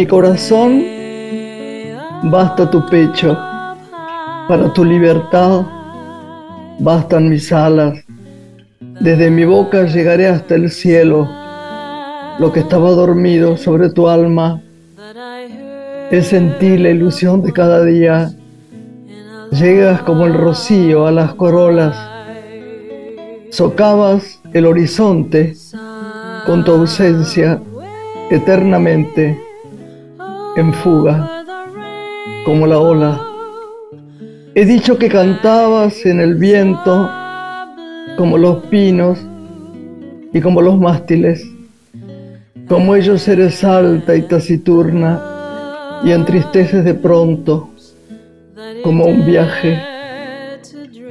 mi corazón basta tu pecho, para tu libertad bastan mis alas. Desde mi boca llegaré hasta el cielo. Lo que estaba dormido sobre tu alma es en la ilusión de cada día. Llegas como el rocío a las corolas. Socavas el horizonte con tu ausencia eternamente en fuga, como la ola. He dicho que cantabas en el viento como los pinos y como los mástiles. Como ellos eres alta y taciturna y entristeces de pronto como un viaje,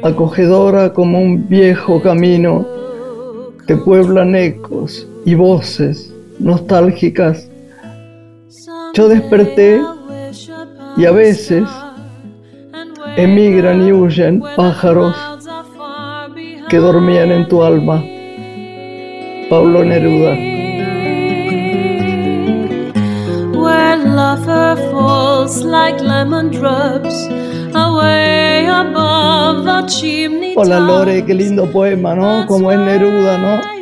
acogedora como un viejo camino que pueblan ecos y voces nostálgicas. Yo desperté y a veces emigran y huyen pájaros que dormían en tu alma. Pablo Neruda. Hola Lore, qué lindo poema, ¿no? Como es Neruda, ¿no?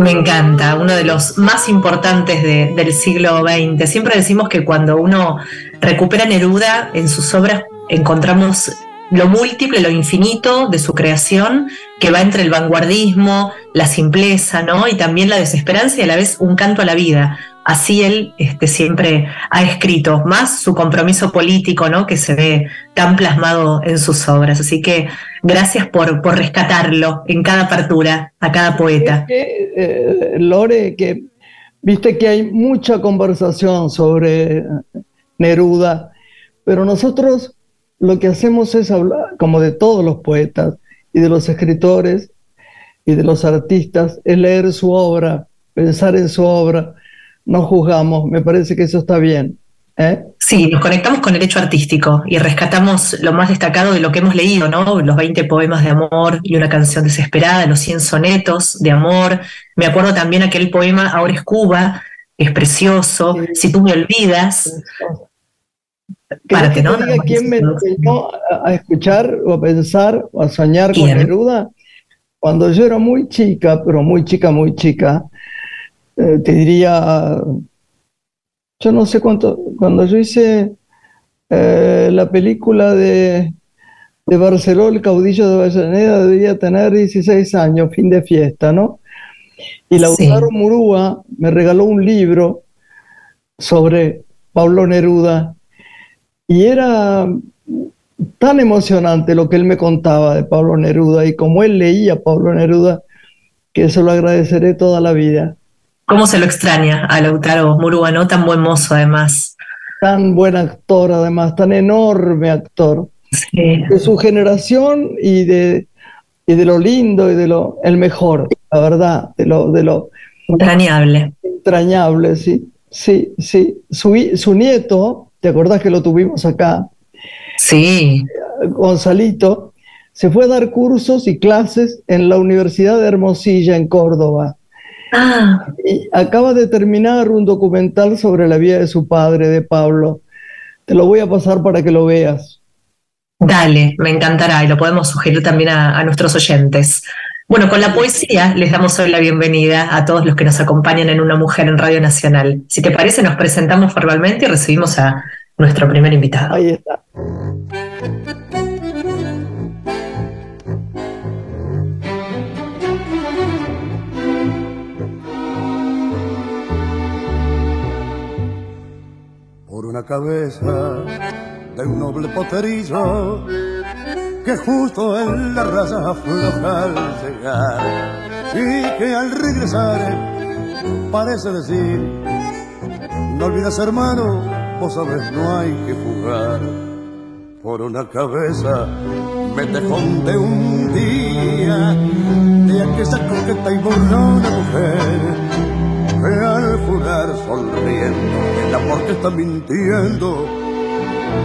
Me encanta, uno de los más importantes del siglo XX. Siempre decimos que cuando uno recupera Neruda en sus obras encontramos lo múltiple, lo infinito de su creación, que va entre el vanguardismo, la simpleza, ¿no? Y también la desesperanza y a la vez un canto a la vida. Así él este, siempre ha escrito, más su compromiso político, ¿no? Que se ve tan plasmado en sus obras. Así que gracias por, por rescatarlo en cada apertura, a cada poeta. Eh, Lore, que viste que hay mucha conversación sobre Neruda, pero nosotros lo que hacemos es hablar, como de todos los poetas y de los escritores y de los artistas, es leer su obra, pensar en su obra, no juzgamos, me parece que eso está bien. ¿eh? Sí, nos conectamos con el hecho artístico y rescatamos lo más destacado de lo que hemos leído, ¿no? Los 20 poemas de amor y una canción desesperada, los 100 sonetos de amor. Me acuerdo también aquel poema Ahora es Cuba, es precioso, Si tú me olvidas. Para ¿no? quién me enseñó a escuchar o a pensar o a soñar con Neruda. Cuando yo era muy chica, pero muy chica, muy chica, eh, te diría, yo no sé cuánto, cuando yo hice eh, la película de, de Barceló, el caudillo de Vallaneda, debía tener 16 años, fin de fiesta, ¿no? Y Lautaro Murúa me regaló un libro sobre Pablo Neruda y era tan emocionante lo que él me contaba de Pablo Neruda y como él leía a Pablo Neruda, que eso lo agradeceré toda la vida. ¿Cómo se lo extraña a Lautaro Murúa, no? Tan buen mozo, además. Tan buen actor, además, tan enorme actor. De su generación y de, y de lo lindo y de lo el mejor, la verdad, de lo, de lo entrañable. Entrañable, sí. Sí, sí. Su, su nieto, ¿te acordás que lo tuvimos acá? Sí. Gonzalito, se fue a dar cursos y clases en la Universidad de Hermosilla, en Córdoba. Ah. Y acaba de terminar un documental sobre la vida de su padre, de Pablo. Te lo voy a pasar para que lo veas. Dale, me encantará y lo podemos sugerir también a, a nuestros oyentes. Bueno, con la poesía les damos hoy la bienvenida a todos los que nos acompañan en Una Mujer en Radio Nacional. Si te parece, nos presentamos formalmente y recibimos a nuestro primer invitado. Ahí está. Una cabeza de un noble poterillo que justo en la raza afloja al llegar y que al regresar parece decir no olvides hermano vos sabes no hay que jugar por una cabeza me de un día de aquella coqueta y burlona mujer que al jurar sonriendo. El amor que está mintiendo.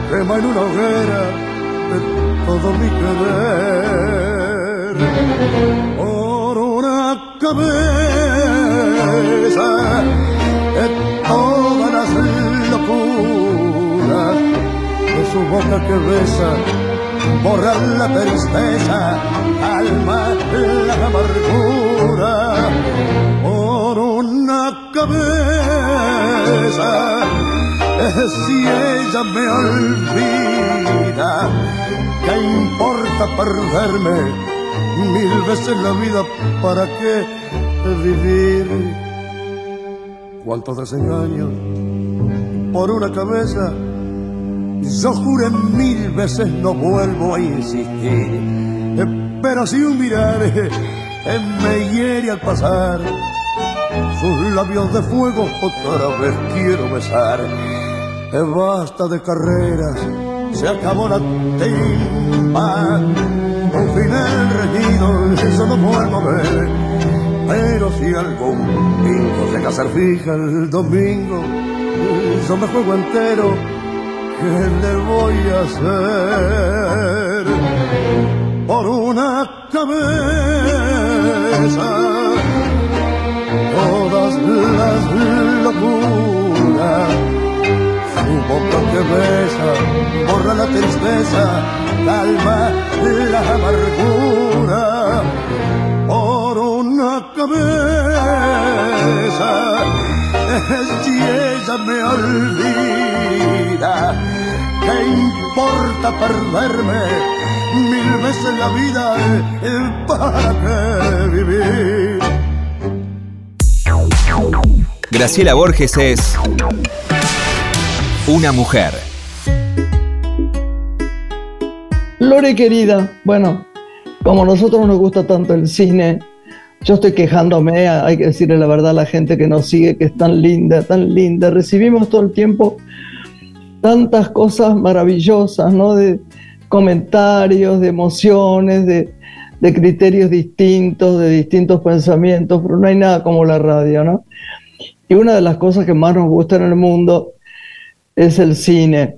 Quema en una hoguera todo mi querer. Por una cabeza de todas las locuras su boca que besa, borra la tristeza, calma la amargura. Por una cabeza. Si ella me olvida, ¿qué importa perderme mil veces la vida? ¿Para qué vivir? ¿Cuántos desengaños por una cabeza? Yo juré mil veces no vuelvo a insistir, pero si un mirar me hiere al pasar, sus labios de fuego otra vez quiero besar. Basta de carreras, se acabó la timba, un final reñido, eso no a ver. Pero si algún pingo se casar fija el domingo, yo me juego entero ¿qué le voy a hacer? Por una cabeza, las locuras, su boca que besa, borra la tristeza, calma la amargura. Por una cabeza, si ella me olvida, ¿qué importa perderme mil veces la vida? ¿Para qué vivir? Graciela Borges es una mujer. Lore querida, bueno, como a nosotros nos gusta tanto el cine, yo estoy quejándome, hay que decirle la verdad a la gente que nos sigue, que es tan linda, tan linda. Recibimos todo el tiempo tantas cosas maravillosas, ¿no? De comentarios, de emociones, de, de criterios distintos, de distintos pensamientos, pero no hay nada como la radio, ¿no? Y una de las cosas que más nos gusta en el mundo es el cine.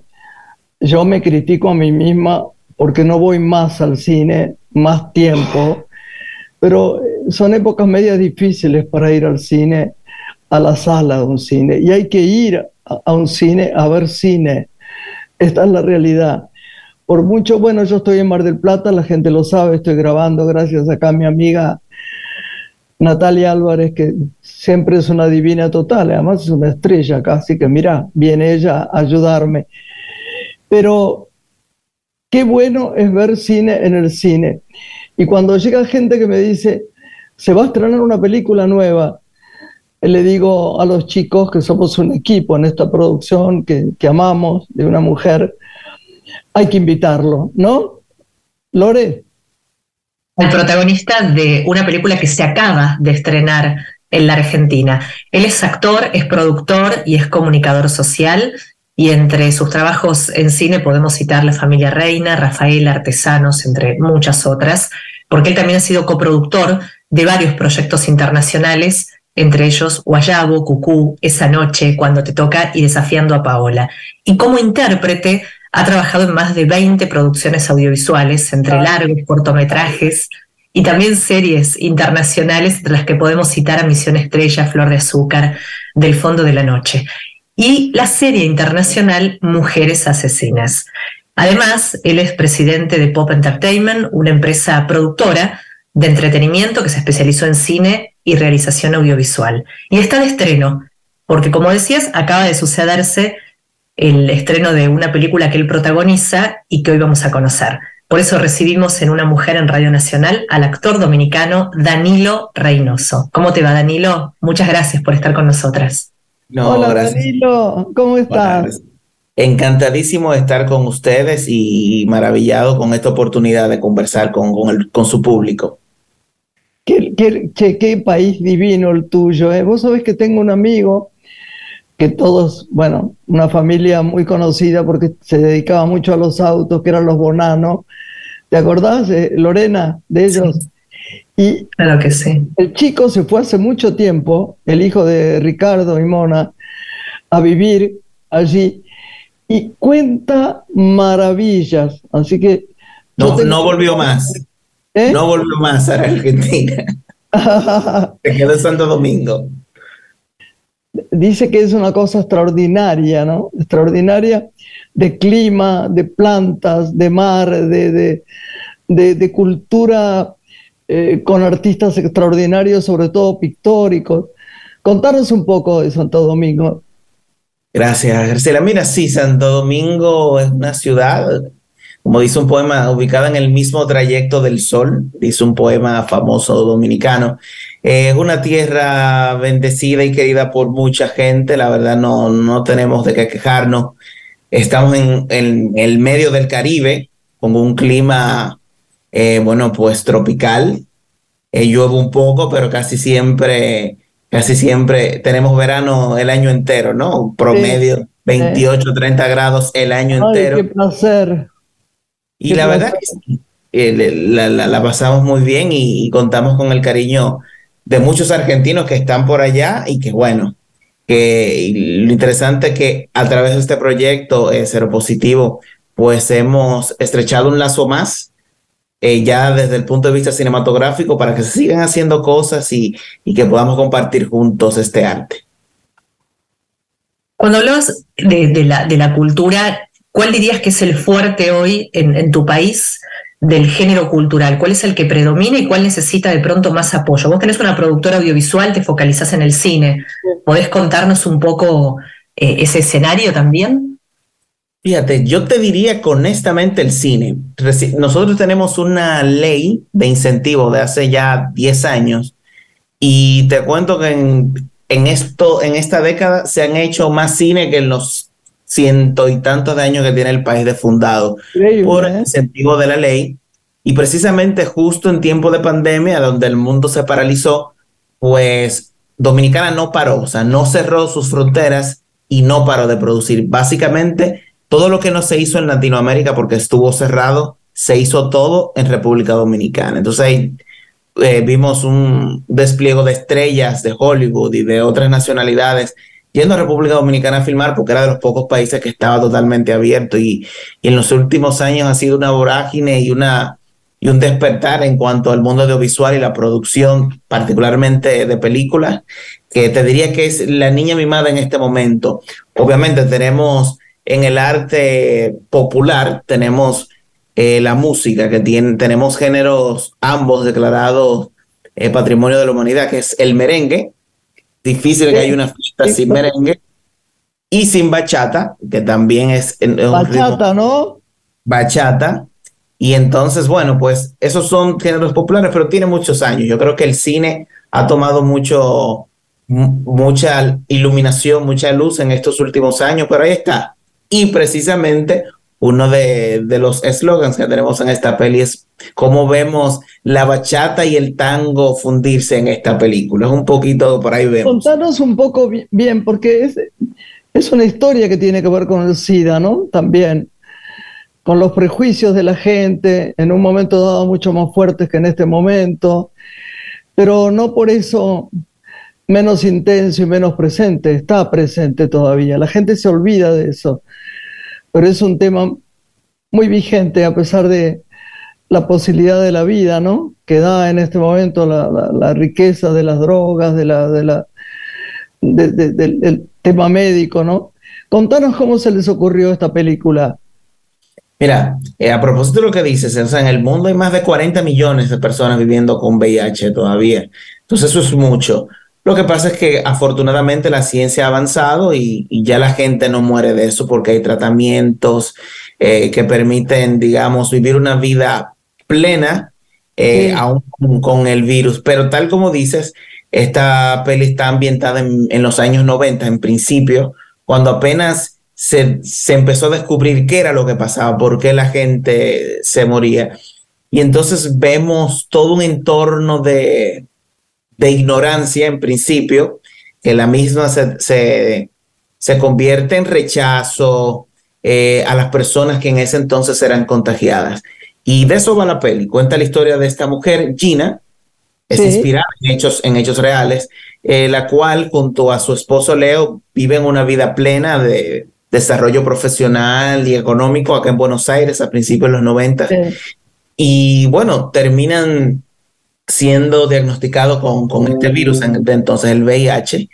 Yo me critico a mí misma porque no voy más al cine, más tiempo, pero son épocas medias difíciles para ir al cine, a la sala de un cine, y hay que ir a un cine a ver cine. Esta es la realidad. Por mucho, bueno, yo estoy en Mar del Plata, la gente lo sabe, estoy grabando gracias acá a mi amiga Natalia Álvarez, que siempre es una divina total, además es una estrella acá, así que mira, viene ella a ayudarme. Pero qué bueno es ver cine en el cine. Y cuando llega gente que me dice, se va a estrenar una película nueva, le digo a los chicos que somos un equipo en esta producción que, que amamos de una mujer, hay que invitarlo, ¿no? Lore el protagonista de una película que se acaba de estrenar en la Argentina. Él es actor, es productor y es comunicador social. Y entre sus trabajos en cine podemos citar La familia Reina, Rafael Artesanos, entre muchas otras, porque él también ha sido coproductor de varios proyectos internacionales, entre ellos Guayabo, Cucú, Esa Noche, Cuando Te Toca y Desafiando a Paola. Y como intérprete ha trabajado en más de 20 producciones audiovisuales, entre largos, cortometrajes y también series internacionales, entre las que podemos citar a Misión Estrella, Flor de Azúcar, Del Fondo de la Noche, y la serie internacional Mujeres Asesinas. Además, él es presidente de Pop Entertainment, una empresa productora de entretenimiento que se especializó en cine y realización audiovisual. Y está de estreno, porque como decías, acaba de sucederse el estreno de una película que él protagoniza y que hoy vamos a conocer. Por eso recibimos en Una Mujer en Radio Nacional al actor dominicano Danilo Reynoso. ¿Cómo te va, Danilo? Muchas gracias por estar con nosotras. Hola, Danilo, ¿cómo estás? Encantadísimo de estar con ustedes y maravillado con esta oportunidad de conversar con, con, su público. Qué, qué, país divino el tuyo. ¿eh? Vos sabés que tengo un amigo que todos, bueno, una familia muy conocida porque se dedicaba mucho a los autos, que eran los Bonano. ¿Te acordás, Lorena, de ellos? Y claro que sí. El chico se fue hace mucho tiempo, el hijo de Ricardo y Mona, a vivir allí y cuenta maravillas. Así que. No, no volvió más. ¿Eh? No volvió más a Argentina. se quedó en Santo Domingo. Dice que es una cosa extraordinaria, ¿no? Extraordinaria de clima, de plantas, de mar, de, de, cultura eh, con artistas extraordinarios, sobre todo pictóricos. Contanos un poco de Santo Domingo. Gracias, Graciela. Mira, sí, Santo Domingo es una ciudad, como dice un poema, ubicada en el mismo trayecto del sol, dice un poema famoso dominicano. Es una tierra bendecida y querida por mucha gente, la verdad no, no tenemos de qué quejarnos. Estamos en, el medio del Caribe, con un clima, eh, bueno, pues tropical. Eh, llueve un poco, pero casi siempre casi siempre tenemos verano el año entero, ¿no? Promedio 28, 30 grados el año entero. Qué placer. Y la verdad que eh, la, pasamos muy bien y, contamos con el cariño de muchos argentinos que están por allá y que bueno, que lo interesante es que a través de este proyecto eh, Cero Positivo, pues hemos estrechado un lazo más eh, ya desde el punto de vista cinematográfico para que se sigan haciendo cosas y, que podamos compartir juntos este arte. Cuando hablas de, la, de la cultura, ¿cuál dirías que es el fuerte hoy en, tu país del género cultural? ¿Cuál es el que predomina y cuál necesita de pronto más apoyo? Vos tenés una productora audiovisual, te focalizás en el cine. ¿Podés contarnos un poco eh, ese escenario también? Fíjate, yo te diría que honestamente el cine. Nosotros tenemos una ley de incentivo de hace ya 10 años y te cuento que en, esto, en esta década se han hecho más cine que en los ciento y tantos de años que tiene el país de fundado por el ¿eh? incentivo de la ley. Y precisamente justo en tiempo de pandemia, donde el mundo se paralizó, pues Dominicana no paró, o sea, no cerró sus fronteras y no paró de producir. Básicamente todo lo que no se hizo en Latinoamérica porque estuvo cerrado, se hizo todo en República Dominicana. Entonces ahí eh, vimos un despliegue de estrellas de Hollywood y de otras nacionalidades yendo a República Dominicana a filmar porque era de los pocos países que estaba totalmente abierto y, en los últimos años ha sido una vorágine y una y un despertar en cuanto al mundo audiovisual y la producción, particularmente de películas, que te diría que es la niña mimada en este momento. Obviamente tenemos en el arte popular tenemos eh, la música, que tenemos géneros ambos declarados eh, Patrimonio de la Humanidad, que es el merengue. Difícil que haya una fiesta sin merengue. Y sin bachata, que también es... bachata, ¿no? Bachata. Y entonces, bueno, pues esos son géneros populares, pero tiene muchos años. Yo creo que el cine ha tomado mucho, mucha iluminación, mucha luz en estos últimos años, pero ahí está. Y precisamente uno de, los eslogans que tenemos en esta peli es cómo vemos la bachata y el tango fundirse en esta película. Es un poquito por ahí vemos. Contanos un poco bien, porque es, es una historia que tiene que ver con el SIDA, ¿no? También con los prejuicios de la gente, en un momento dado mucho más fuertes que en este momento, pero no por eso menos intenso y menos presente, está presente todavía. La gente se olvida de eso, pero es un tema muy vigente a pesar de la posibilidad de la vida, ¿no? Que da en este momento la, riqueza de las drogas, de la, de la, del tema médico, ¿no? Contanos cómo se les ocurrió esta película. Mira, eh, a propósito de lo que dices, en el mundo hay más de 40 millones de personas viviendo con VIH todavía. Entonces eso es mucho. Lo que pasa es que afortunadamente la ciencia ha avanzado y, ya la gente no muere de eso porque hay tratamientos eh, que permiten, digamos, vivir una vida plena eh, aún con, el virus. Pero tal como dices, esta peli está ambientada en, los años 90, en principio, cuando apenas se, se empezó a descubrir qué era lo que pasaba, por qué la gente se moría. Y entonces vemos todo un entorno de, de ignorancia en principio, que la misma se, se, convierte en rechazo eh, a las personas que en ese entonces eran contagiadas. Y de eso va la peli. Cuenta la historia de esta mujer, Gina, es inspirada en hechos, en hechos reales, eh, la cual junto a su esposo Leo viven una vida plena de desarrollo profesional y económico acá en Buenos Aires a principios de los 90. Y bueno, terminan siendo diagnosticado con, con este virus, de entonces el VIH.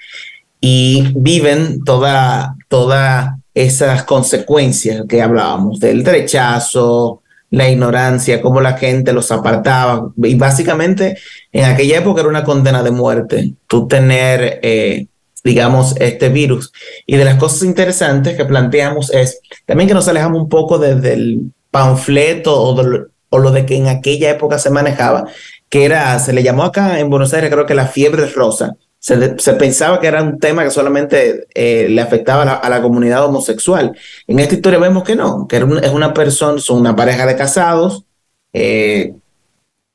y viven toda, toda esas consecuencias que hablábamos, del rechazo, la ignorancia, cómo la gente los apartaba. Y básicamente en aquella época era una condena de muerte, tú tener, eh, digamos, este virus. Y de las cosas interesantes que planteamos es también que nos alejamos un poco desde el panfleto o, o lo de que en aquella época se manejaba, que era, se le llamó acá en Buenos Aires, creo que la fiebre rosa se, pensaba que era un tema que solamente eh, le afectaba a la, comunidad homosexual. En esta historia vemos que no, que es una persona, son una pareja de casados, eh,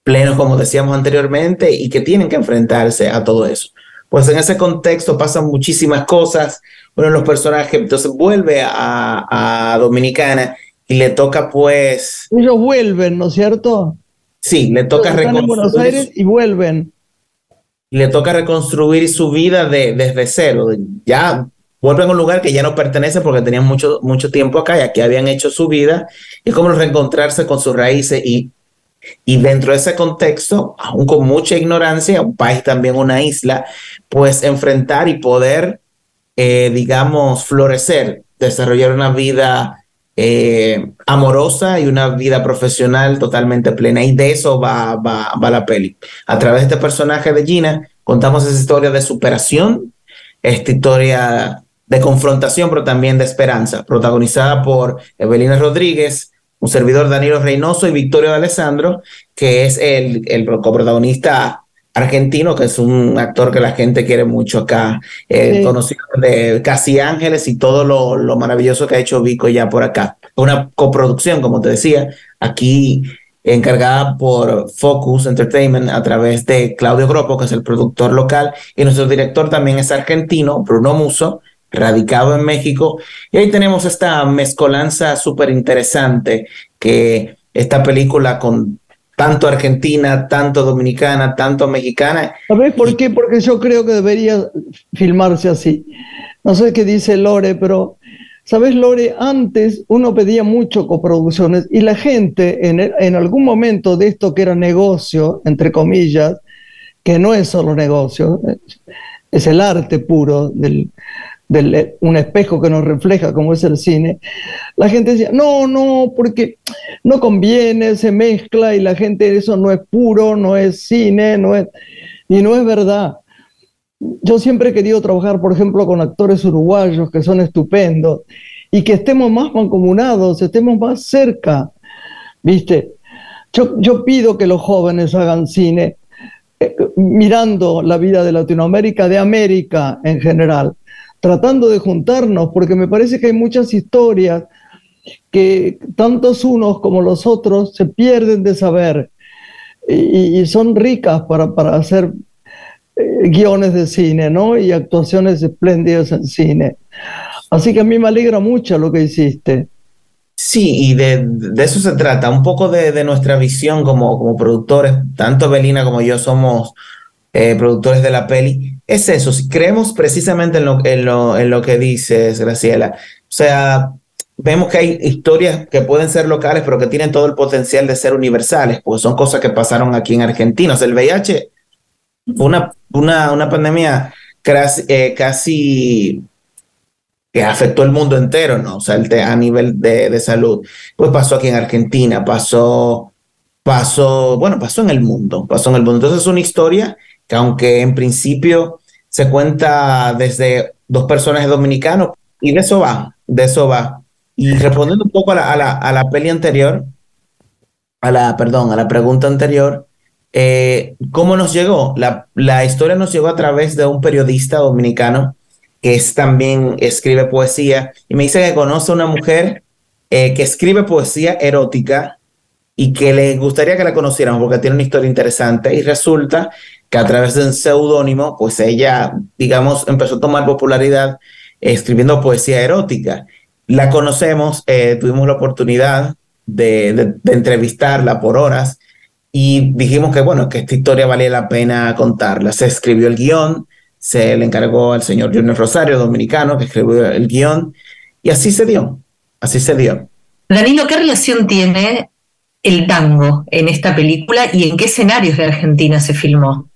plenos como decíamos anteriormente, y que tienen que enfrentarse a todo eso. Pues en ese contexto pasan muchísimas cosas. Uno de los personajes entonces vuelve a, a Dominicana y le toca pues... Ellos vuelven, ¿no es cierto? Sí, le toca reconstruir. Buenos Aires y vuelven le toca reconstruir su vida de, desde cero. Ya vuelven a un lugar que ya no pertenece porque tenían mucho, mucho tiempo acá y aquí habían hecho su vida y cómo reencontrarse con sus raíces y, y dentro de ese contexto, aún con mucha ignorancia, un país también una isla, pues enfrentar y poder, eh, digamos, florecer, desarrollar una vida eh, amorosa y una vida profesional totalmente plena. Y de eso va, va, va, la peli. A través de este personaje de Gina, contamos esa historia de superación, esta historia de confrontación, pero también de esperanza, protagonizada por Evelina Rodríguez, un servidor Danilo Reynoso y Victorio Alessandro, que es el, el coprotagonista argentino, que es un actor que la gente quiere mucho acá, eh, conocido de Casi Ángeles y todo lo, lo, maravilloso que ha hecho Vico ya por acá. Una coproducción, como te decía, aquí encargada por Focus Entertainment a través de Claudio Gropo, que es el productor local, y nuestro director también es argentino, Bruno Muso, radicado en México. Y ahí tenemos esta mezcolanza súper interesante que esta película con tanto argentina, tanto dominicana, tanto mexicana. ¿Sabes por qué? Porque yo creo que debería filmarse así. No sé qué dice Lore, pero, ¿sabes, Lore? Antes uno pedía mucho coproducciones y la gente en, en algún momento de esto que era negocio, entre comillas, que no es solo negocio, es el arte puro del, un espejo que nos refleja como es el cine, la gente decía, no, no, porque no conviene, se mezcla y la gente, eso no es puro, no es cine, no es... Y no es verdad. Yo siempre he querido trabajar, por ejemplo, con actores uruguayos que son estupendos y que estemos más mancomunados, estemos más cerca, ¿viste? Yo, yo pido que los jóvenes hagan cine eh, mirando la vida de Latinoamérica, de América en general tratando de juntarnos, porque me parece que hay muchas historias que tantos unos como los otros se pierden de saber y, son ricas para, para hacer eh, guiones de cine, ¿no? Y actuaciones espléndidas en cine. Así que a mí me alegra mucho lo que hiciste. Sí, y de, eso se trata, un poco de, de, nuestra visión como, como productores, tanto Belina como yo somos eh, productores de la peli, es eso, si creemos precisamente en lo, que dices, Graciela. O sea, vemos que hay historias que pueden ser locales, pero que tienen todo el potencial de ser universales, porque son cosas que pasaron aquí en Argentina. O sea, el VIH una, una, una pandemia casi, eh, casi que afectó el mundo entero, ¿no? O sea, a nivel de, de, salud. Pues pasó aquí en Argentina, pasó, pasó, bueno, pasó en el mundo, pasó en el mundo. Entonces es una historia que aunque en principio se cuenta desde dos personajes dominicanos, y de eso va, de eso va. Y respondiendo un poco a la, a la, a la peli anterior, a la, perdón, a la pregunta anterior, eh, ¿cómo nos llegó? La, la historia nos llegó a través de un periodista dominicano que es, también escribe poesía y me dice que conoce a una mujer eh, que escribe poesía erótica y que le gustaría que la conociéramos porque tiene una historia interesante y resulta que a través de un seudónimo, pues ella, digamos, empezó a tomar popularidad escribiendo poesía erótica. La conocemos, eh, tuvimos la oportunidad de, entrevistarla por horas y dijimos que, bueno, que esta historia valía la pena contarla. Se escribió el guion, se le encargó al señor Junior Rosario, dominicano, que escribió el guion, y así se dio, así se dio. Danilo, ¿qué relación tiene el tango en esta película y en qué escenarios de Argentina se filmó?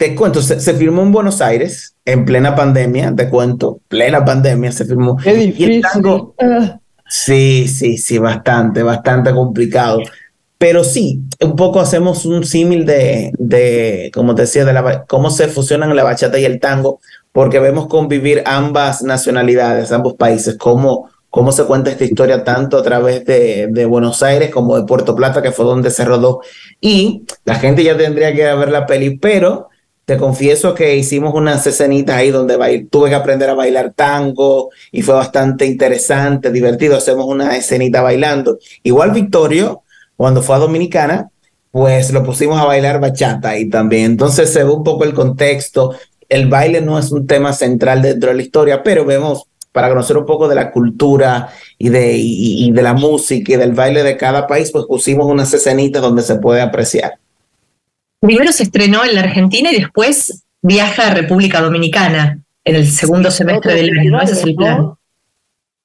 Te cuento, se, se, firmó en Buenos Aires en plena pandemia, te cuento, plena pandemia se firmó. Qué difícil. sí, sí, sí, bastante, bastante complicado. Pero sí, un poco hacemos un símil de, de, como te decía, de la, cómo se fusionan la bachata y el tango, porque vemos convivir ambas nacionalidades, ambos países, cómo, cómo se cuenta esta historia tanto a través de, de, Buenos Aires como de Puerto Plata, que fue donde se rodó. Y la gente ya tendría que ir a ver la peli, pero te confieso que hicimos unas escenitas ahí donde tuve que aprender a bailar tango y fue bastante interesante, divertido. Hacemos una escenita bailando. Igual Victorio cuando fue a Dominicana, pues lo pusimos a bailar bachata y también. Entonces se ve un poco el contexto. El baile no es un tema central dentro de la historia, pero vemos para conocer un poco de la cultura y de, y, de la música y del baile de cada país, pues pusimos unas escenitas donde se puede apreciar. Primero se estrenó en la Argentina y después viaja a República Dominicana en el segundo semestre del año. Ese es el plan.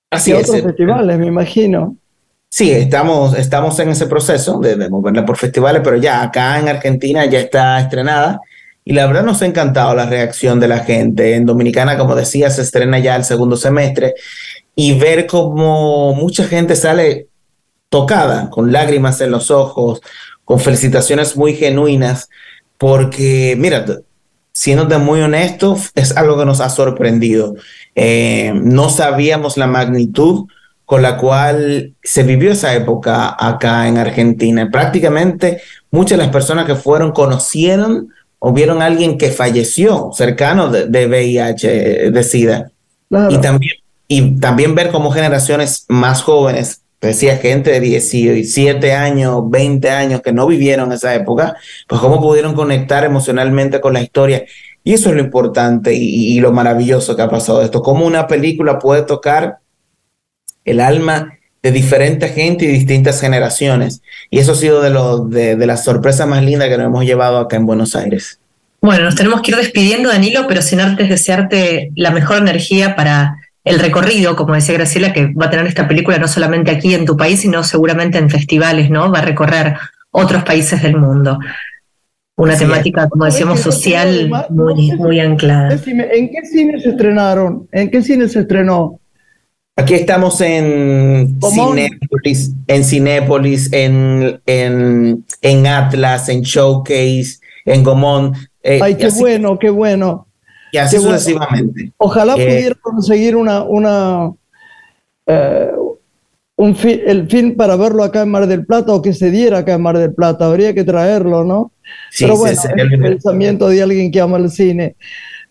Así es. otros festivales, me imagino. Sí, estamos, estamos en ese proceso de, de, moverla por festivales, pero ya acá en Argentina ya está estrenada y la verdad nos ha encantado la reacción de la gente. En Dominicana, como decía, se estrena ya el segundo semestre y ver cómo mucha gente sale tocada, con lágrimas en los ojos, con felicitaciones muy genuinas, porque mira, siéndote muy honesto, es algo que nos ha sorprendido. Eh, no sabíamos la magnitud con la cual se vivió esa época acá en Argentina. Prácticamente muchas de las personas que fueron conocieron o vieron a alguien que falleció cercano de, de VIH, de SIDA. Y, también, y también ver cómo generaciones más jóvenes, decía gente de 17 años, 20 años que no vivieron esa época, pues cómo pudieron conectar emocionalmente con la historia. Y eso es lo importante y, lo maravilloso que ha pasado esto, cómo una película puede tocar el alma de diferente gente y distintas generaciones. Y eso ha sido de, lo, de, de las sorpresas más lindas que nos hemos llevado acá en Buenos Aires. Bueno, nos tenemos que ir despidiendo, Danilo, pero sin antes desearte la mejor energía para el recorrido, como decía Graciela, que va a tener esta película no solamente aquí en tu país, sino seguramente en festivales, ¿no? Va a recorrer otros países del mundo. Una temática, como decíamos, social muy, muy anclada. ¿En qué cine se estrenaron? ¿En qué cine se estrenó? Aquí estamos en Cinépolis, en Cinépolis, en, en, en, Atlas, en Showcase, en Gomón. Eh, Ay, qué bueno, qué bueno. Y así sucesivamente. Ojalá eh, pudiera conseguir una, una eh, un el film para verlo acá en Mar del Plata o que se diera acá en Mar del Plata. Habría que traerlo, ¿no? Sí, Pero bueno, es el pensamiento de alguien que ama el cine.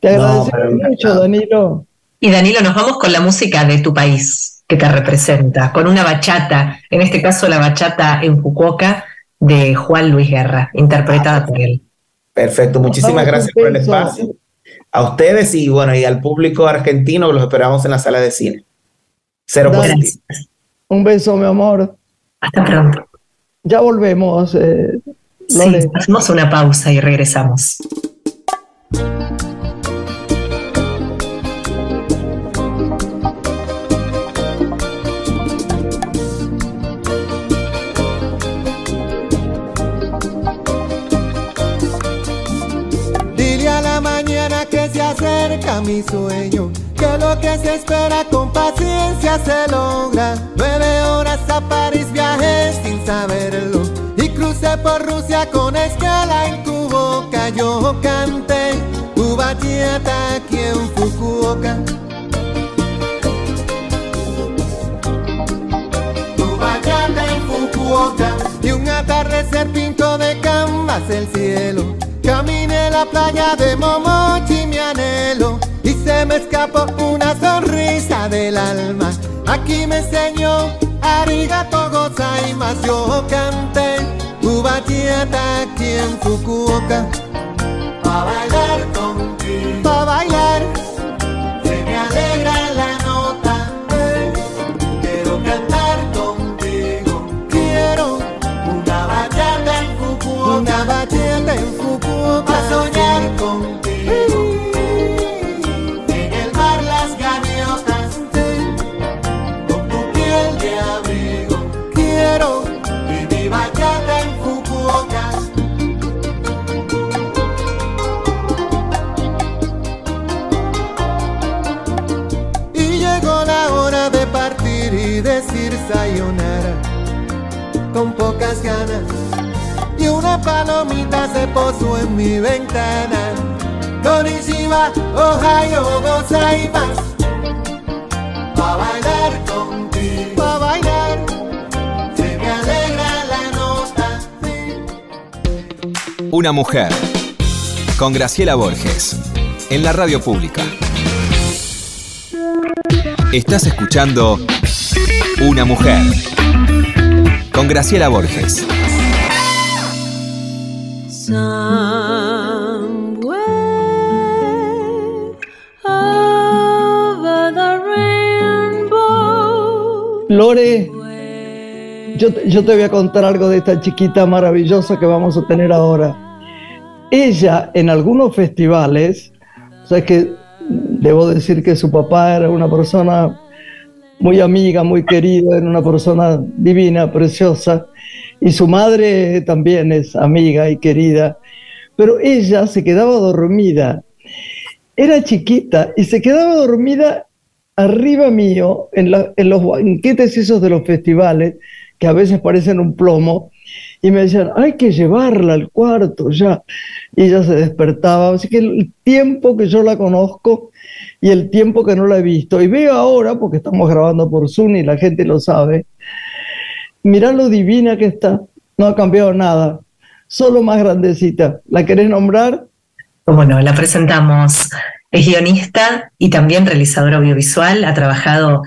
Te agradezco mucho, Danilo. Y Danilo, nos vamos con la música de tu país que te representa, con una bachata, en este caso la bachata en Fukuoka de Juan Luis Guerra, interpretada por él. Perfecto, muchísimas gracias por el espacio. A ustedes y bueno, y al público argentino que los esperamos en la sala de cine. Cero positivo. Un beso, mi amor. Hasta pronto. Ya volvemos. Eh, sí, hacemos una pausa y regresamos. Mi sueño, que lo que se espera con paciencia se logra. Nueve horas a París viajé sin saberlo y crucé por Rusia con escala en tu boca. Yo canté tu bachata aquí en Fukuoka. Tu bachata en Fukuoka y un atardecer pinto de canvas el cielo. Caminé la playa de Momochi, mi anhelo se me escapó una sonrisa del alma. Aquí me enseñó arigato más Yo canté tu bachata aquí en Fukuoka. Pa' bailar contigo. Pa' bailar. Palomita se posó en mi ventana. Konnichiwa, Ohio, gozaimasu. Pa' bailar contigo, pa' bailar, se me alegra la nota. Una mujer. Con Graciela Borges. En la radio pública. Estás escuchando Una mujer. Con Graciela Borges. Lore, yo, te- voy a contar algo de esta chiquita maravillosa que vamos a tener ahora. Ella en algunos festivales, o sea que debo decir que su papá era una persona muy amiga, muy querida, era una persona divina, preciosa, y su madre también es amiga y querida, pero ella se quedaba dormida. Era chiquita y se quedaba dormida arriba mío, en, los banquetes esos de los festivales, que a veces parecen un plomo, y me decían, hay que llevarla al cuarto ya. Y ella se despertaba. Así que el tiempo que yo la conozco y el tiempo que no la he visto, y veo ahora, porque estamos grabando por Zoom y la gente lo sabe, mirá lo divina que está. No ha cambiado nada, solo más grandecita. ¿La querés nombrar? Bueno, la presentamos. Es guionista y también realizadora audiovisual. Ha trabajado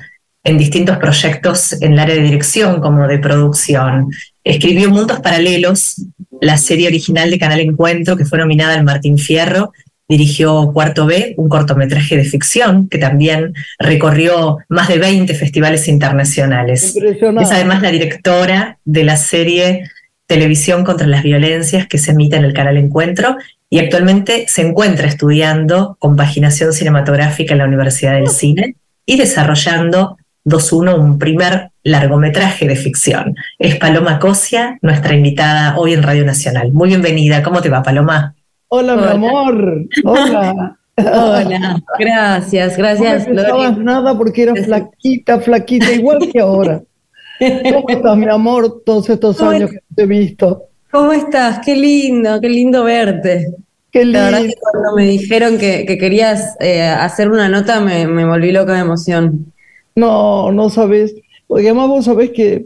en distintos proyectos en el área de dirección como de producción. Escribió Mundos Paralelos, la serie original de Canal Encuentro que fue nominada al Martín Fierro. Dirigió Cuarto B, un cortometraje de ficción que también recorrió más de 20 festivales internacionales. Es además la directora de la serie Televisión contra las Violencias que se emite en el canal Encuentro y actualmente se encuentra estudiando compaginación cinematográfica en la Universidad del Cine y desarrollando 2.1, un primer largometraje de ficción. Es Paloma Cosia, nuestra invitada hoy en Radio Nacional. Muy bienvenida. ¿Cómo te va, Paloma? Hola, mi amor. Hola. Hola, gracias, gracias, no me pensabas nada porque era flaquita, flaquita, igual que ahora. ¿Cómo estás, mi amor, todos estos ¿Cómo años que te he visto? ¿Cómo estás? Qué lindo, qué lindo verte. Qué La verdad lindo. que cuando me dijeron que, que querías eh, hacer una nota me, me volví loca de emoción. No, no sabes. Porque además vos sabés que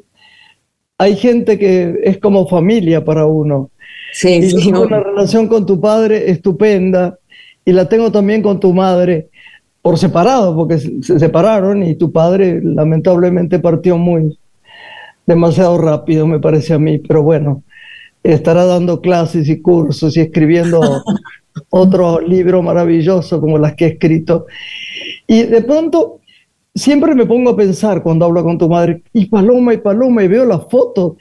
hay gente que es como familia para uno. Sí, Y yo sí, tengo una relación con tu padre estupenda y la tengo también con tu madre por separado, porque se separaron y tu padre lamentablemente partió muy demasiado rápido, me parece a mí, pero bueno, estará dando clases y cursos y escribiendo otro libro maravilloso como las que he escrito. Y de pronto siempre me pongo a pensar cuando hablo con tu madre, y Paloma, y Paloma, y veo las fotos,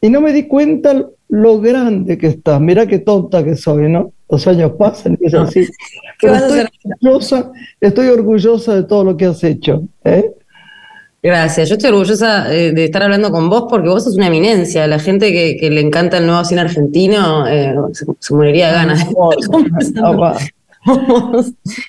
y no me di cuenta lo grande que está. Mira qué tonta que soy, ¿no? Los años pasan y es así. Pero estoy orgullosa, estoy orgullosa de todo lo que has hecho. ¿eh? Gracias, yo estoy orgullosa eh, de estar hablando con vos porque vos sos una eminencia. La gente que, que le encanta el nuevo cine argentino eh, se, se moriría de ganas.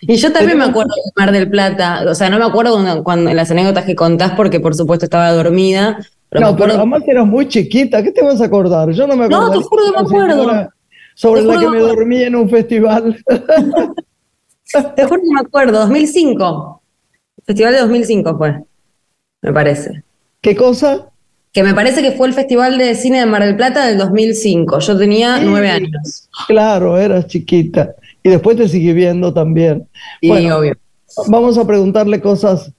y yo también me acuerdo de Mar del Plata, o sea, no me acuerdo cuando, cuando- en las anécdotas que contás porque por supuesto estaba dormida, pero No, pero además eras muy chiquita, ¿qué te vas a acordar? Yo no me No, acuerdo. te juro que me acuerdo. Sobre Te la que que me me acuerdo. dormí en un festival. Te juro que me acuerdo, 2005. Festival de 2005 fue, me parece. ¿Qué cosa? Que me parece que fue el Festival de Cine de Mar del Plata del 2005. Yo tenía Sí. nueve años. Claro, eras chiquita. Y después te sigue viendo también. Y Bueno, obvio. Vamos a preguntarle cosas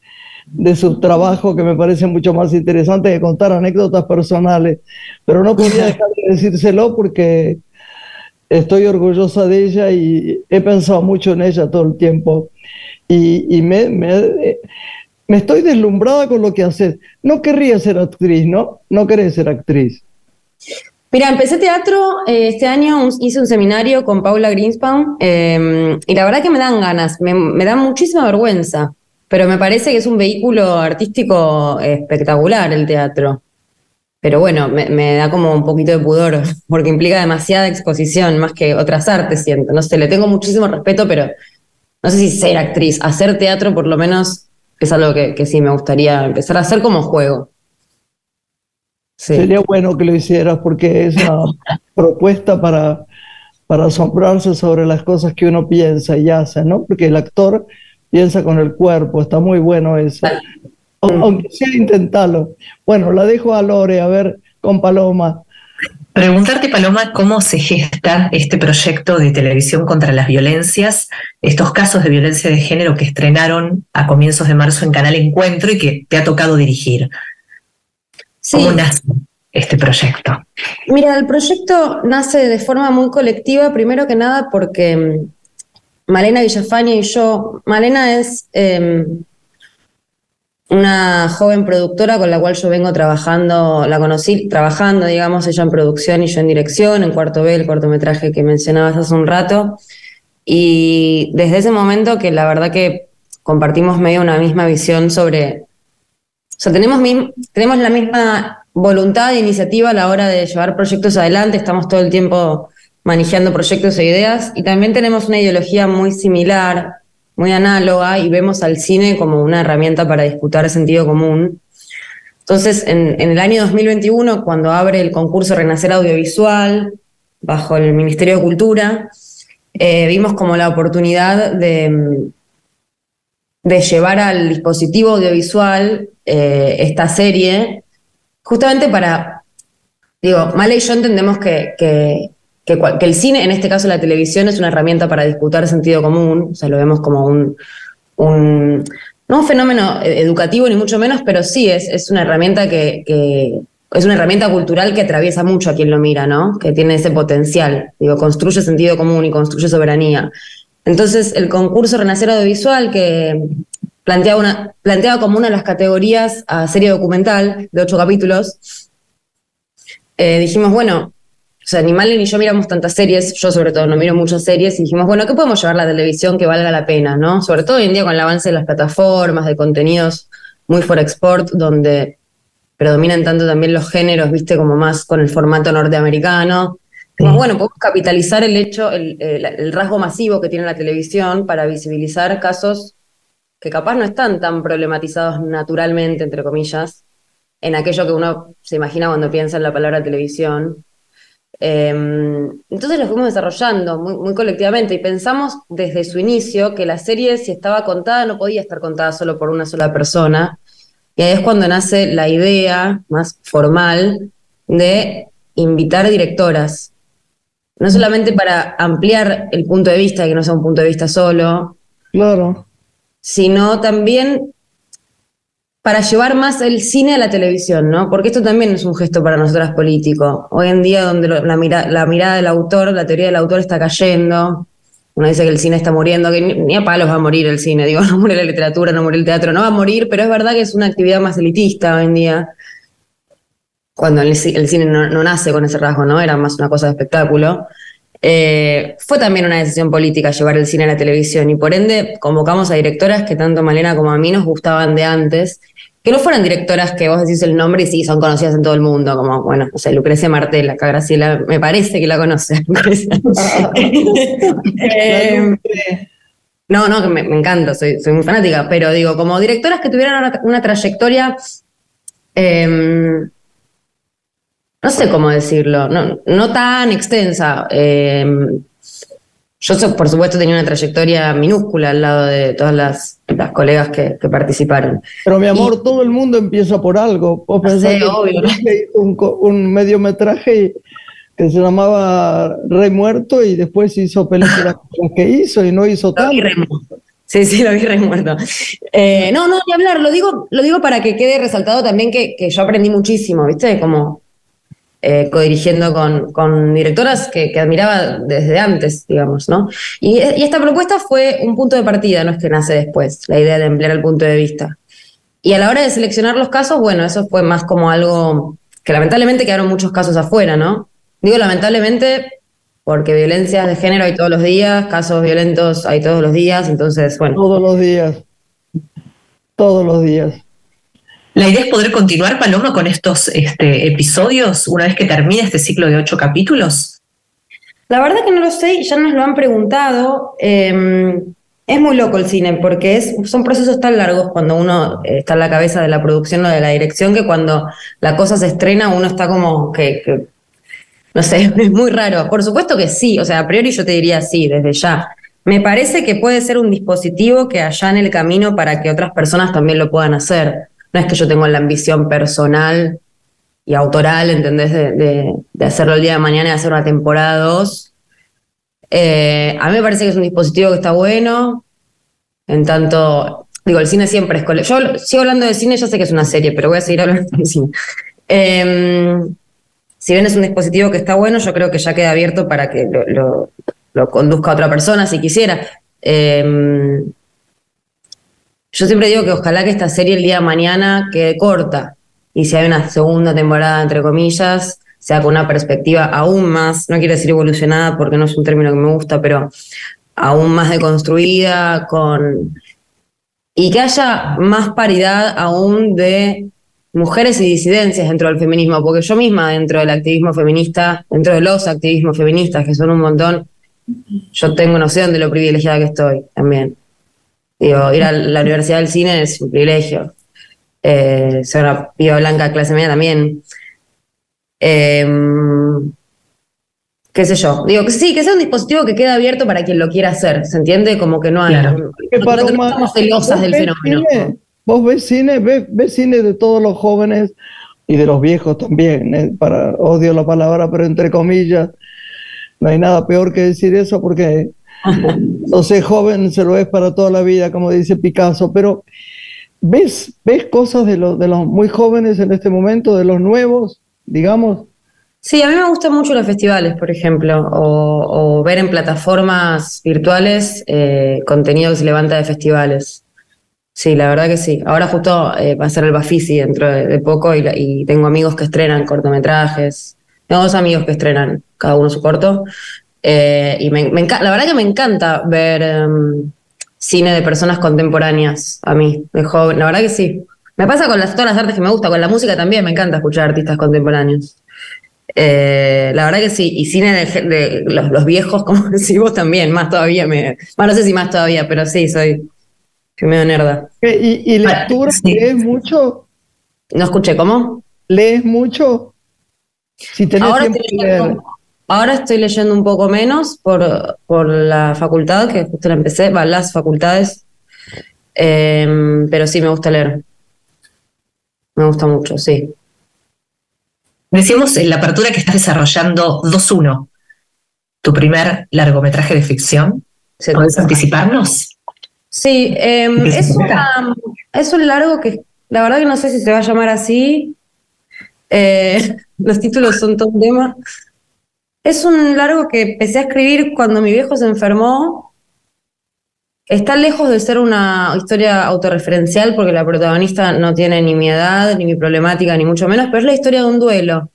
de su trabajo que me parecen mucho más interesantes que contar anécdotas personales, pero no podía dejar de decírselo porque estoy orgullosa de ella y he pensado mucho en ella todo el tiempo y, y me, me, me estoy deslumbrada con lo que haces. No querría ser actriz, ¿no? No querés ser actriz. Mira, empecé teatro eh, este año, hice un seminario con Paula Greenspan eh, y la verdad que me dan ganas, me, da muchísima vergüenza, pero me parece que es un vehículo artístico espectacular el teatro. Pero bueno, me da como un poquito de pudor porque implica demasiada exposición más que otras artes, siento. No sé, le tengo muchísimo respeto, pero no sé si ser actriz, hacer teatro por lo menos es algo que, que sí me gustaría empezar a hacer como juego. Sería bueno que lo hicieras porque es una propuesta para, para asombrarse sobre las cosas que uno piensa y hace, ¿no? Porque el actor piensa con el cuerpo, está muy bueno eso. Aunque sea intentarlo. Bueno, la dejo a Lore, a ver, con Paloma. Preguntarte, Paloma, cómo se gesta este proyecto de televisión contra las violencias, estos casos de violencia de género que estrenaron a comienzos de marzo en Canal Encuentro y que te ha tocado dirigir. ¿Cómo nace este proyecto? Mira, el proyecto nace de forma muy colectiva, primero que nada porque mm, Malena Villafaña y yo, Malena es em, una joven productora con la cual yo vengo trabajando, la conocí trabajando, digamos, ella en producción y yo en dirección, en Cuarto B, el cortometraje que mencionabas hace un rato. Y desde ese momento que la verdad que compartimos medio una misma visión sobre... O sea, tenemos, tenemos la misma voluntad e iniciativa a la hora de llevar proyectos adelante, estamos todo el tiempo manejando proyectos e ideas y también tenemos una ideología muy similar muy análoga y vemos al cine como una herramienta para disputar sentido común. Entonces, en, el año 2021, cuando abre el concurso Renacer Audiovisual bajo el Ministerio de Cultura, eh, vimos como la oportunidad de, de llevar al dispositivo audiovisual eh, esta serie, justamente para, digo, Male y yo entendemos que, que, el cine, en este caso la televisión, es una herramienta para disputar sentido común, o sea, lo vemos como un, un no un fenómeno educativo ni mucho menos, pero sí es, es una herramienta que, que, es una herramienta cultural que atraviesa mucho a quien lo mira, ¿no? Que tiene ese potencial, digo, construye sentido común y construye soberanía. Entonces, el concurso Renacer Audiovisual, que planteaba, una, planteaba como una de las categorías a serie documental de ocho capítulos, eh, dijimos, bueno, sea, ni Malen ni yo miramos tantas series, yo sobre todo no miro muchas series, y dijimos, bueno, ¿qué podemos llevar a la televisión que valga la pena, no? Sobre todo hoy en día con el avance de las plataformas, de contenidos muy for export, donde predominan tanto también los géneros, viste, como más con el formato norteamericano. Como, bueno, podemos capitalizar el hecho, el, el, rasgo masivo que tiene la televisión para visibilizar casos que capaz no están tan problematizados naturalmente, entre comillas, en aquello que uno se imagina cuando piensa en la palabra televisión. Em, entonces lo fuimos desarrollando muy, colectivamente y pensamos desde su inicio que la serie, si estaba contada, no podía estar contada solo por una sola persona. Y ahí es cuando nace la idea más formal de invitar directoras. No solamente para ampliar el punto de vista, que no sea un punto de vista solo. Claro. Sino también para llevar más el cine a la televisión, ¿no? Porque esto también es un gesto para nosotras político. Hoy en día, donde la, la mirada del autor, la teoría del autor está cayendo, uno dice que el cine está muriendo, que ni, a palos va a morir el cine, digo, no muere la literatura, no muere el teatro, no va a morir, pero es verdad que es una actividad más elitista hoy en día. Cuando el, cine no, no, nace con ese rasgo, ¿no? Era más una cosa de espectáculo. Eh, fue también una decisión política llevar el cine a la televisión y por ende convocamos a directoras que tanto Malena como a mí nos gustaban de antes, que no fueran directoras que vos decís el nombre y sí, son conocidas en todo el mundo, como, bueno, no sé, Lucrecia Martel, acá Graciela, me parece que la conoce. Eh, no, no, que me, encanta, soy, soy, muy fanática, pero digo, como directoras que tuvieran una, trayectoria... Em, no sé cómo decirlo, no, no tan extensa. Eh, yo, por supuesto, tenía una trayectoria minúscula al lado de todas las, las colegas que, participaron. Pero, mi amor, todo el mundo empieza por algo. Vos pensás que obvio. Un, un mediometraje que se llamaba Rey Muerto y después hizo películas que hizo y no hizo tal. Sí, sí, lo vi Rey Muerto. Eh, no, no, ni hablar, lo digo, lo digo para que quede resaltado también que, que yo aprendí muchísimo, ¿viste? Como eh, codirigiendo con, con directoras que, admiraba desde antes, digamos, ¿no? Y, esta propuesta fue un punto de partida, no es que nace después, la idea de emplear el punto de vista. Y a la hora de seleccionar los casos, bueno, eso fue más como algo que lamentablemente quedaron muchos casos afuera, ¿no? Digo lamentablemente porque violencias de género hay todos los días, casos violentos hay todos los días, entonces, bueno. Todos los días. Todos los días. La idea es poder continuar, Paloma, con estos este, episodios una vez que termine este ciclo de ocho capítulos. La verdad que no lo sé, ya nos lo han preguntado. Em, es muy loco el cine, porque es, son procesos tan largos cuando uno está en la cabeza de la producción o de la dirección que cuando la cosa se estrena uno está como que, que no sé, es muy raro. Por supuesto que sí, o sea, a priori yo te diría sí, desde ya. Me parece que puede ser un dispositivo que en el camino para que otras personas también lo puedan hacer. No es que yo tenga la ambición personal y autoral, ¿entendés? De, hacerlo el día de mañana y hacer una temporada 2 eh, a mí me parece que es un dispositivo que está bueno. En tanto, digo, el cine siempre es cole Yo sigo hablando de cine, ya sé que es una serie, pero voy a seguir hablando de cine. Em, si bien es un dispositivo que está bueno, yo creo que ya queda abierto para que lo, conduzca otra persona si quisiera. Em, yo siempre digo que ojalá que esta serie el día de mañana quede corta. Y si hay una segunda temporada, entre comillas, sea con una perspectiva aún más, no quiero decir evolucionada porque no es un término que me gusta, pero aún más deconstruida, con y que haya más paridad aún de mujeres y disidencias dentro del feminismo, porque yo misma dentro del activismo feminista, dentro de los activismos feministas, que son un montón, yo tengo noción de lo privilegiada que estoy también. Digo, ir a la Universidad del Cine es un privilegio. Eh, ser una piba blanca clase media también. Em, qué sé yo. Digo que sí, que sea un dispositivo que quede abierto para quien lo quiera hacer. ¿Se entiende? Como que no hay. No, estamos celosas del fenómeno. vos ves cine, ves, cine de todos los jóvenes y de los viejos también. Eh, para, odio la palabra, pero entre comillas, no hay nada peor que decir eso porque no sé, joven se lo es para toda la vida, como dice Picasso, pero ves, ves cosas de, de los muy jóvenes en este momento, de los nuevos, digamos. Sí, a mí me gustan mucho los festivales, por ejemplo, o, ver en plataformas virtuales eh, contenido que se levanta de festivales. Sí, la verdad que sí. Ahora justo eh, va a ser el Bafisi dentro de, poco y, tengo amigos que estrenan cortometrajes. Tengo dos amigos que estrenan cada uno su corto. Eh, y me, la verdad que me encanta ver em, cine de personas contemporáneas a mí, de joven. La verdad que sí. Me pasa con las, todas las artes que me gusta, con la música también me encanta escuchar artistas contemporáneos. Eh, la verdad que sí, y cine de, los, viejos, como decís vos también, más todavía, me, no sé si más todavía, pero sí, soy, medio nerda. ¿Y, y lectura? ¿Lees mucho? No escuché, ¿cómo? ¿Lees mucho? Si tenés ahora, tiempo ahora estoy leyendo un poco menos por, por la facultad, que justo la empecé, va, las facultades, em, pero sí me gusta leer. Me gusta mucho, sí. Decimos en la apertura que estás desarrollando 2-1, tu primer largometraje de ficción. ¿Puedes anticiparnos? Sí, em, es, es, un largo que la verdad que no sé si se va a llamar así. Eh, los títulos son todo un tema. Es un largo que empecé a escribir cuando mi viejo se enfermó Está lejos de ser una historia autorreferencial porque la protagonista no tiene ni mi edad, ni mi problemática, ni mucho menos, pero es la historia de un duelo.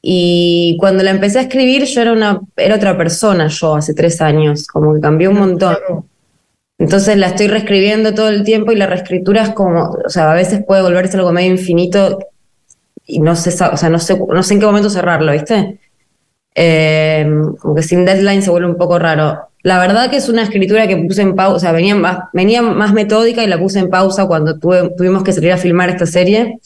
Y cuando la empecé a escribir, yo era, una, era otra persona, yo, hace tres años, como que cambió un montón. Entonces la estoy reescribiendo todo el tiempo y la reescritura es como, o sea, a veces puede volverse algo medio infinito y no sé, o sea, no sé, no sé en qué momento cerrarlo, ¿viste? Eh, como que sin deadline se vuelve un poco raro. La verdad que es una escritura que puse en pausa, o sea, venía más, venía más metódica y la puse en pausa cuando tuvimos que salir a filmar esta serie.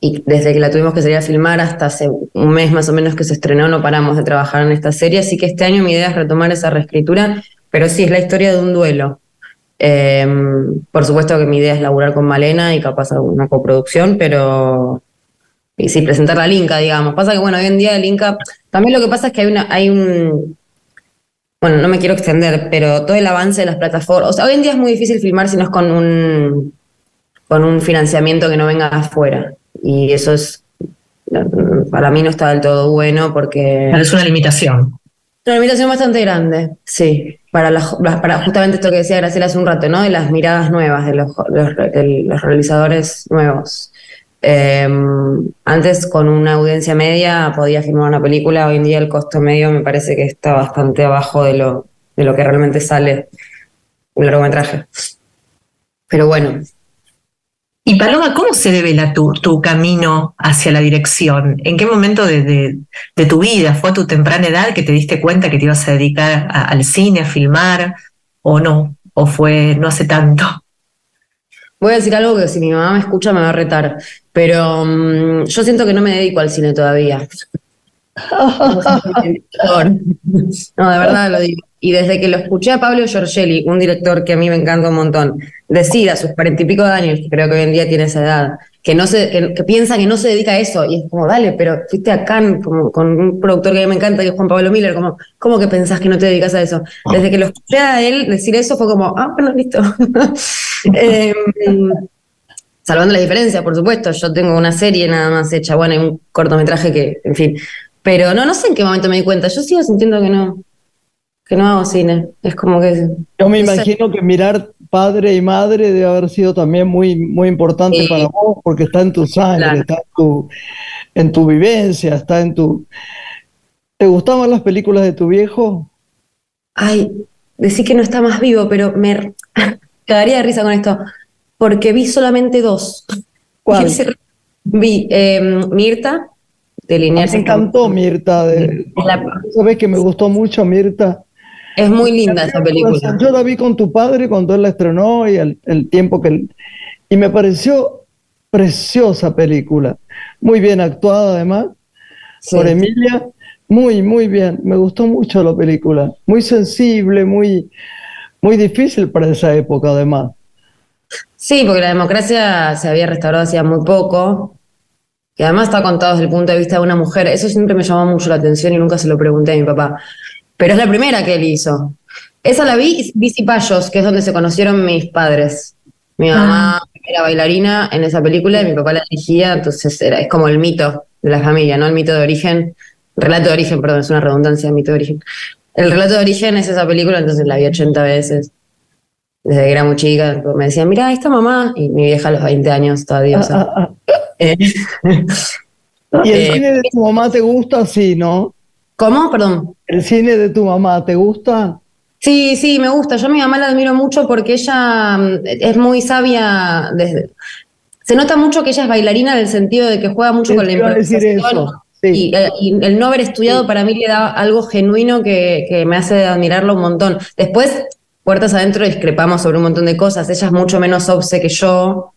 Y desde que la tuvimos que salir a filmar hasta hace un mes más o menos que se estrenó, no paramos de trabajar en esta serie. Así que este año mi idea es retomar esa reescritura, pero sí, es la historia de un duelo. Em, por supuesto que mi idea es laburar con Malena y capaz una coproducción, pero y sí, presentar la Inca, digamos. Pasa que, bueno, hoy en día el Inca, también lo que pasa es que hay, una, hay un, bueno, no me quiero extender, pero todo el avance de las plataformas, o sea, hoy en día es muy difícil filmar si no es con un, con un financiamiento que no venga afuera. Y eso es, para mí no está del todo bueno porque... es una limitación. Una limitación bastante grande, sí, para, para justamente esto que decía Graciela hace un rato, ¿no? De las miradas nuevas, de los, de los realizadores nuevos. Em, antes con una audiencia media podía filmar una película, hoy en día el costo medio me parece que está bastante abajo de lo, de lo que realmente sale un largometraje. Pero bueno, Y Paloma, ¿cómo se debe tu, tu, camino hacia la dirección? ¿En qué momento de, tu vida? ¿Fue a tu temprana edad que te diste cuenta que te ibas a dedicar al cine, a filmar? ¿O no? ¿O fue no hace tanto? Voy a decir algo que si mi mamá me escucha me va a retar, pero mm, yo siento que no me dedico al cine todavía. no, de verdad lo digo. Y desde que lo escuché a Pablo Giorgelli, un director que a mí me encanta un montón, decir a sus cuarenta y pico de años, que creo que hoy en día tiene esa edad, que no se, que, piensa que no se dedica a eso, y es como, dale, pero fuiste a Cannes como, con un productor que a mí me encanta, que es Juan Pablo Miller, como, ¿cómo que pensás que no te dedicas a eso? Desde que lo escuché a él decir eso fue como, ah, bueno, listo. Em, salvando la diferencia, por supuesto, yo tengo una serie nada más hecha, bueno, y un cortometraje que, en fin, pero no, no sé en qué momento me di cuenta, yo sigo sintiendo que no que no hago cine. Es como que. Yo me imagino que mirar padre y madre debe haber sido también muy, muy importante para vos, porque está en tu sangre, está en tu, en tu vivencia, está en tu. ¿Te gustaban las películas de tu viejo? Ay, decir que no está más vivo, pero me quedaría de risa con esto, porque vi solamente dos. ¿Cuál? Vi em, Mirta, de Liniers. Me encantó Mirta. De, ¿Sabes que me gustó mucho Mirta? Es muy linda esa película. Yo la vi con tu padre cuando él la estrenó y el, tiempo que... Él, y me pareció preciosa película. Muy bien actuada además por Emilia. Muy, muy bien. Me gustó mucho la película. Muy sensible, muy, muy difícil para esa época además. Sí, porque la democracia se había restaurado hacía muy poco. Y además está contado desde el punto de vista de una mujer. Eso siempre me llamó mucho la atención y nunca se lo pregunté a mi papá pero es la primera que él hizo. Esa la vi, vi Cipayos, que es donde se conocieron mis padres. Mi ah. mamá era bailarina en esa película y mi papá la dirigía, entonces era, es como el mito de la familia, ¿no? El mito de origen, relato de origen, perdón, es una redundancia, mito de origen. El relato de origen es esa película, entonces la vi 80 veces. Desde que era muy chica, me decían, mira, esta mamá, y mi vieja a los 20 años todavía. Eh, ¿Y el eh, cine de tu mamá te gusta? Sí, ¿no? ¿Cómo? Perdón. ¿El cine de tu mamá te gusta? Sí, sí, me gusta. Yo a mi mamá la admiro mucho porque ella mm, es muy sabia. Desde... Se nota mucho que ella es bailarina en el sentido de que juega mucho con la improvisación. Y, eh, y, el no haber estudiado para mí le da algo genuino que, que me hace admirarlo un montón. Después, puertas adentro, discrepamos sobre un montón de cosas. Ella es mucho menos obse que yo.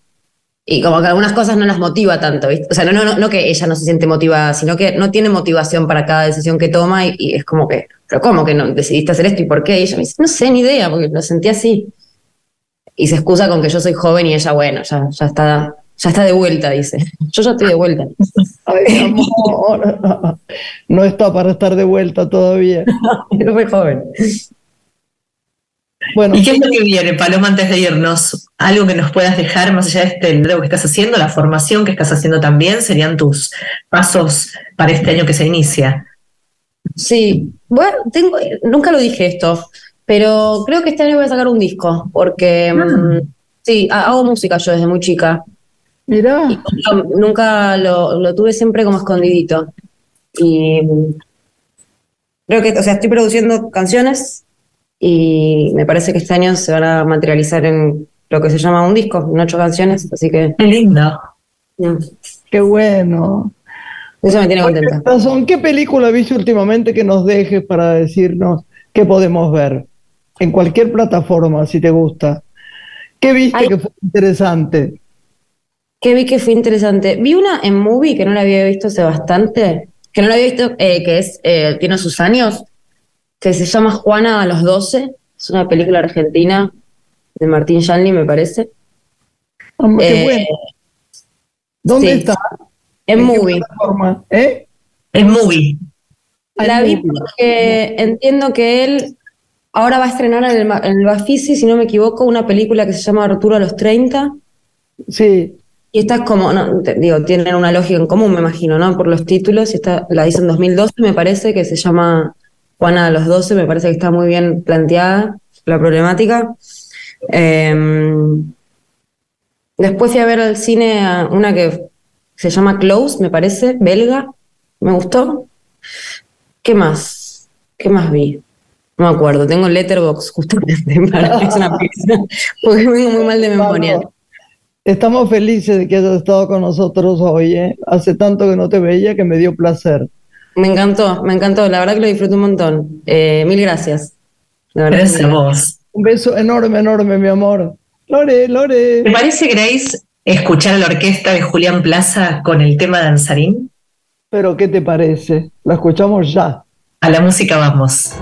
Y como que algunas cosas no las motiva tanto, ¿viste? O sea, no, no, no que ella no se siente motivada, sino que no tiene motivación para cada decisión que toma y, es como que, pero ¿cómo que no decidiste hacer esto y por qué? Y ella me dice, no sé, ni idea, porque lo sentí así. Y se excusa con que yo soy joven y ella, bueno, ya, ya está, ya está de vuelta, dice. Yo ya estoy de vuelta. Ay, amor, no está para estar de vuelta todavía. no soy joven. Bueno, ¿Y qué es lo que viene, Paloma, antes de irnos? Algo que nos puedas dejar más allá de este lo que estás haciendo, la formación que estás haciendo también, serían tus pasos para este año que se inicia. Sí, bueno, tengo, nunca lo dije esto, pero creo que este año voy a sacar un disco, porque ah. mm, sí, hago música yo desde muy chica. Mirá. nunca, lo, lo, tuve siempre como escondidito. Y mm, creo que, o sea, estoy produciendo canciones y me parece que este año se van a materializar en lo que se llama un disco, en ocho canciones, así que... Qué lindo. Qué bueno. Eso me tiene contenta. ¿Qué película viste últimamente que nos dejes para decirnos qué podemos ver? En cualquier plataforma, si te gusta. ¿Qué viste que fue interesante? ¿Qué vi que fue interesante? Vi una en Movie que no la había visto hace bastante, que no la había visto, eh, que es, eh, tiene sus años, que se llama Juana a los 12. Es una película argentina de Martín Shanley, me parece. qué eh, ¿Dónde está? En, Movie. ¿Eh? En Movie. La vi porque entiendo que él ahora va a estrenar en el, en el Bafisi, si no me equivoco, una película que se llama Arturo a los 30. Sí. Y esta es como, no, digo, tienen una lógica en común, me imagino, ¿no? Por los títulos. Y esta la hizo en 2012, me parece, que se llama Juana a los 12, me parece que está muy bien planteada la problemática. Em, después fui a ver al cine una que se llama Close, me parece, belga. Me gustó. ¿Qué más? ¿Qué más vi? No me acuerdo. Tengo Letterbox justamente para que es una porque vengo muy mal de memoria. Estamos felices de que hayas estado con nosotros hoy. ¿eh? Hace tanto que no te veía que me dio placer. Me encantó, me encantó. La verdad que lo disfruté un montón. Eh, mil gracias. gracias a vos. Un beso enorme, enorme, mi amor. Lore, Lore. ¿Te parece, Grace, escuchar a la orquesta de Julián Plaza con el tema danzarín? Pero, ¿qué te parece? La escuchamos ya. A la música vamos.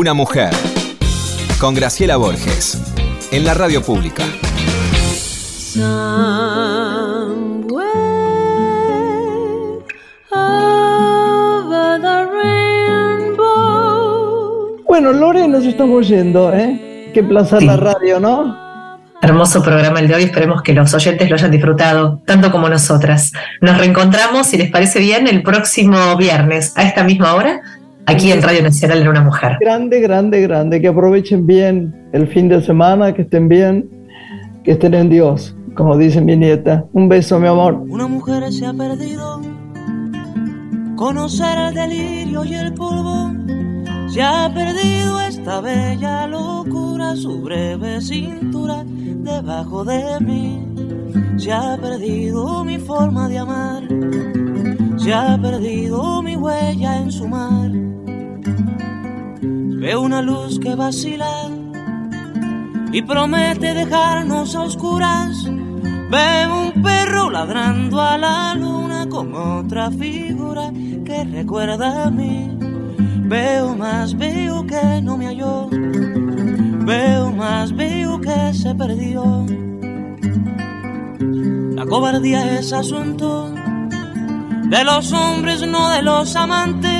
Una mujer. Con Graciela Borges. En la radio pública. Bueno, Lore, nos estamos yendo, ¿eh? Qué placer la radio, ¿no? Hermoso programa el de hoy, esperemos que los oyentes lo hayan disfrutado, tanto como nosotras. Nos reencontramos, si les parece bien, el próximo viernes a esta misma hora aquí en Radio Nacional en Una Mujer. Grande, grande, grande. Que aprovechen bien el fin de semana, que estén bien, que estén en Dios, como dice mi nieta. Un beso, mi amor. Una mujer se ha perdido. Conocer el delirio y el polvo. Se ha perdido esta esta bella locura, su breve cintura debajo de mí. Se ha perdido mi forma de amar, se ha perdido mi huella en su mar. Una luz que vacila y promete dejarnos a oscuras. Veo un perro ladrando a la luna con otra figura que recuerda a mí. Veo más, veo que no me halló. Veo más, veo que se perdió. La cobardía es asunto de los hombres, no de los amantes.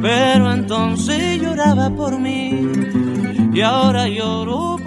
pero entonces lloraba por mí y ahora lloro